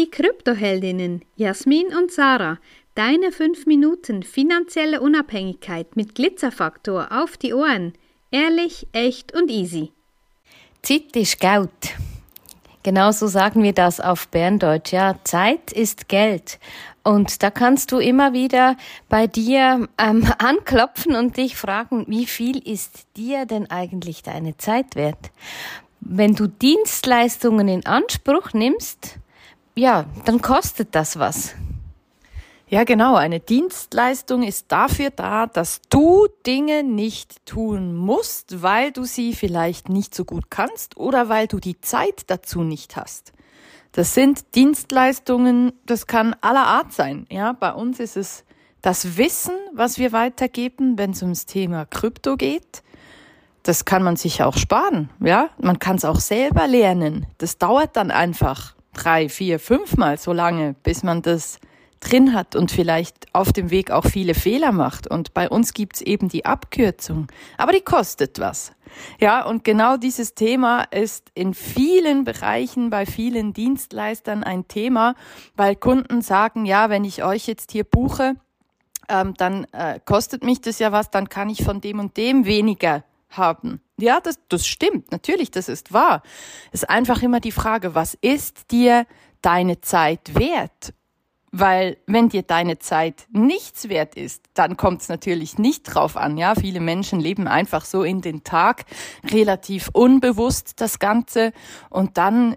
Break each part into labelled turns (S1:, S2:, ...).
S1: Die Kryptoheldinnen Jasmin und Sarah, deine 5 Minuten finanzielle Unabhängigkeit mit Glitzerfaktor auf die Ohren. Ehrlich, echt und easy.
S2: Zeit ist Geld. Genauso sagen wir das auf Berndeutsch. Ja, Zeit ist Geld. Und da kannst du immer wieder bei dir ähm, anklopfen und dich fragen, wie viel ist dir denn eigentlich deine Zeit wert? Wenn du Dienstleistungen in Anspruch nimmst, ja, dann kostet das was.
S3: Ja, genau. Eine Dienstleistung ist dafür da, dass du Dinge nicht tun musst, weil du sie vielleicht nicht so gut kannst oder weil du die Zeit dazu nicht hast. Das sind Dienstleistungen, das kann aller Art sein. Ja, bei uns ist es das Wissen, was wir weitergeben, wenn es ums Thema Krypto geht. Das kann man sich auch sparen. Ja, man kann es auch selber lernen. Das dauert dann einfach drei, vier, fünfmal so lange, bis man das drin hat und vielleicht auf dem Weg auch viele Fehler macht. Und bei uns gibt's eben die Abkürzung. Aber die kostet was. Ja, und genau dieses Thema ist in vielen Bereichen bei vielen Dienstleistern ein Thema, weil Kunden sagen, ja, wenn ich euch jetzt hier buche, ähm, dann äh, kostet mich das ja was, dann kann ich von dem und dem weniger haben. Ja, das, das stimmt, natürlich, das ist wahr. Es ist einfach immer die Frage, was ist dir deine Zeit wert? Weil wenn dir deine Zeit nichts wert ist, dann kommt es natürlich nicht drauf an. Ja, viele Menschen leben einfach so in den Tag, relativ unbewusst das Ganze und dann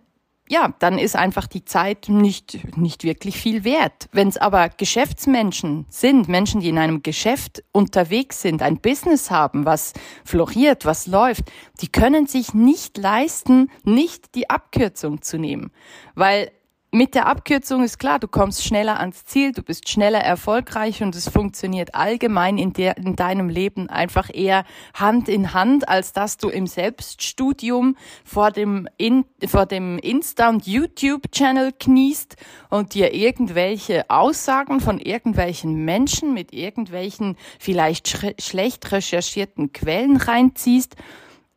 S3: ja, dann ist einfach die Zeit nicht, nicht wirklich viel wert. Wenn es aber Geschäftsmenschen sind, Menschen, die in einem Geschäft unterwegs sind, ein Business haben, was floriert, was läuft, die können sich nicht leisten, nicht die Abkürzung zu nehmen. Weil mit der Abkürzung ist klar, du kommst schneller ans Ziel, du bist schneller erfolgreich und es funktioniert allgemein in, der, in deinem Leben einfach eher Hand in Hand, als dass du im Selbststudium vor dem, in, vor dem Insta- und YouTube-Channel kniest und dir irgendwelche Aussagen von irgendwelchen Menschen mit irgendwelchen vielleicht sch schlecht recherchierten Quellen reinziehst.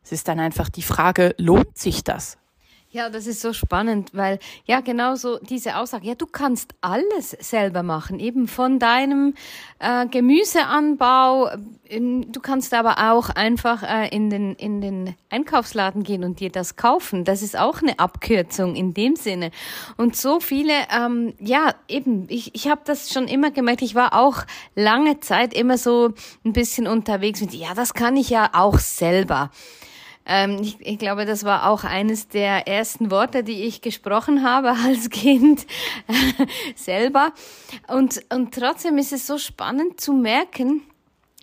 S3: Es ist dann einfach die Frage, lohnt sich das?
S2: Ja, das ist so spannend, weil ja genau so diese Aussage, ja, du kannst alles selber machen, eben von deinem äh, Gemüseanbau, ähm, du kannst aber auch einfach äh, in den in den Einkaufsladen gehen und dir das kaufen. Das ist auch eine Abkürzung in dem Sinne. Und so viele, ähm, ja, eben, ich ich habe das schon immer gemerkt. Ich war auch lange Zeit immer so ein bisschen unterwegs mit, ja, das kann ich ja auch selber. Ähm, ich, ich glaube, das war auch eines der ersten Worte, die ich gesprochen habe als Kind selber. Und, und trotzdem ist es so spannend zu merken,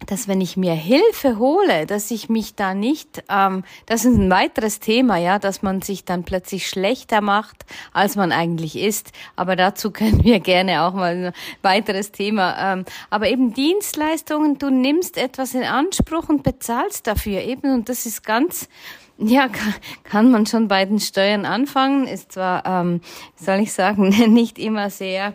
S2: dass wenn ich mir Hilfe hole, dass ich mich da nicht, ähm, das ist ein weiteres Thema, ja, dass man sich dann plötzlich schlechter macht, als man eigentlich ist. Aber dazu können wir gerne auch mal ein weiteres Thema. Ähm, aber eben Dienstleistungen, du nimmst etwas in Anspruch und bezahlst dafür eben, und das ist ganz ja, kann, kann man schon bei den Steuern anfangen. Ist zwar, ähm, soll ich sagen, nicht immer sehr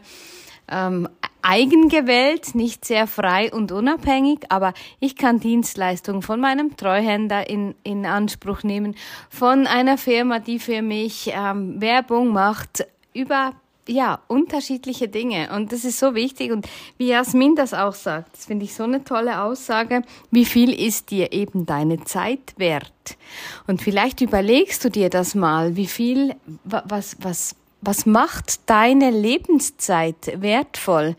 S2: ähm, eigengewählt, nicht sehr frei und unabhängig, aber ich kann Dienstleistungen von meinem Treuhänder in, in Anspruch nehmen, von einer Firma, die für mich ähm, Werbung macht, über ja, unterschiedliche Dinge. Und das ist so wichtig. Und wie Jasmin das auch sagt, das finde ich so eine tolle Aussage. Wie viel ist dir eben deine Zeit wert? Und vielleicht überlegst du dir das mal, wie viel, was, was, was macht deine Lebenszeit wertvoll?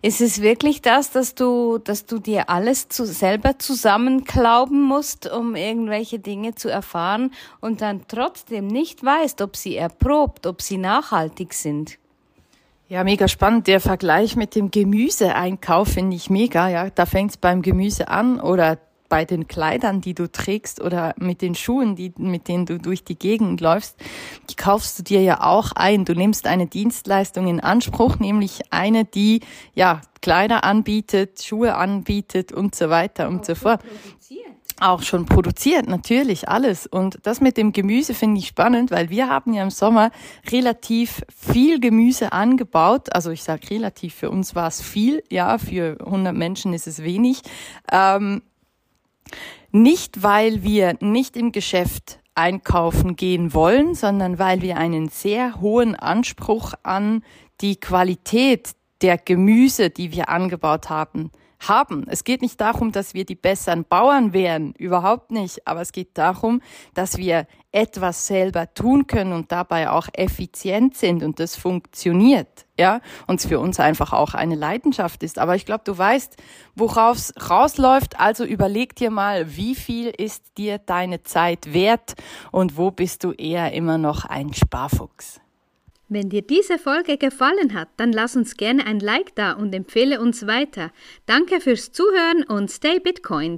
S2: Ist es wirklich das, dass du, dass du dir alles zu, selber zusammenklauben musst, um irgendwelche Dinge zu erfahren und dann trotzdem nicht weißt, ob sie erprobt, ob sie nachhaltig sind?
S3: Ja, mega spannend. Der Vergleich mit dem Gemüseeinkauf finde ich mega. Ja, da fängt es beim Gemüse an oder bei den Kleidern, die du trägst oder mit den Schuhen, die, mit denen du durch die Gegend läufst, die kaufst du dir ja auch ein. Du nimmst eine Dienstleistung in Anspruch, nämlich eine, die ja Kleider anbietet, Schuhe anbietet und so weiter und so fort. Auch schon produziert, natürlich, alles. Und das mit dem Gemüse finde ich spannend, weil wir haben ja im Sommer relativ viel Gemüse angebaut. Also ich sage relativ, für uns war es viel, ja, für 100 Menschen ist es wenig. Ähm, nicht, weil wir nicht im Geschäft einkaufen gehen wollen, sondern weil wir einen sehr hohen Anspruch an die Qualität der Gemüse, die wir angebaut haben, haben. Es geht nicht darum, dass wir die besseren Bauern wären, überhaupt nicht, aber es geht darum, dass wir etwas selber tun können und dabei auch effizient sind und das funktioniert, ja, und es für uns einfach auch eine Leidenschaft ist. Aber ich glaube, du weißt, worauf es rausläuft, also überleg dir mal, wie viel ist dir deine Zeit wert und wo bist du eher immer noch ein Sparfuchs?
S1: Wenn dir diese Folge gefallen hat, dann lass uns gerne ein Like da und empfehle uns weiter. Danke fürs Zuhören und stay Bitcoin.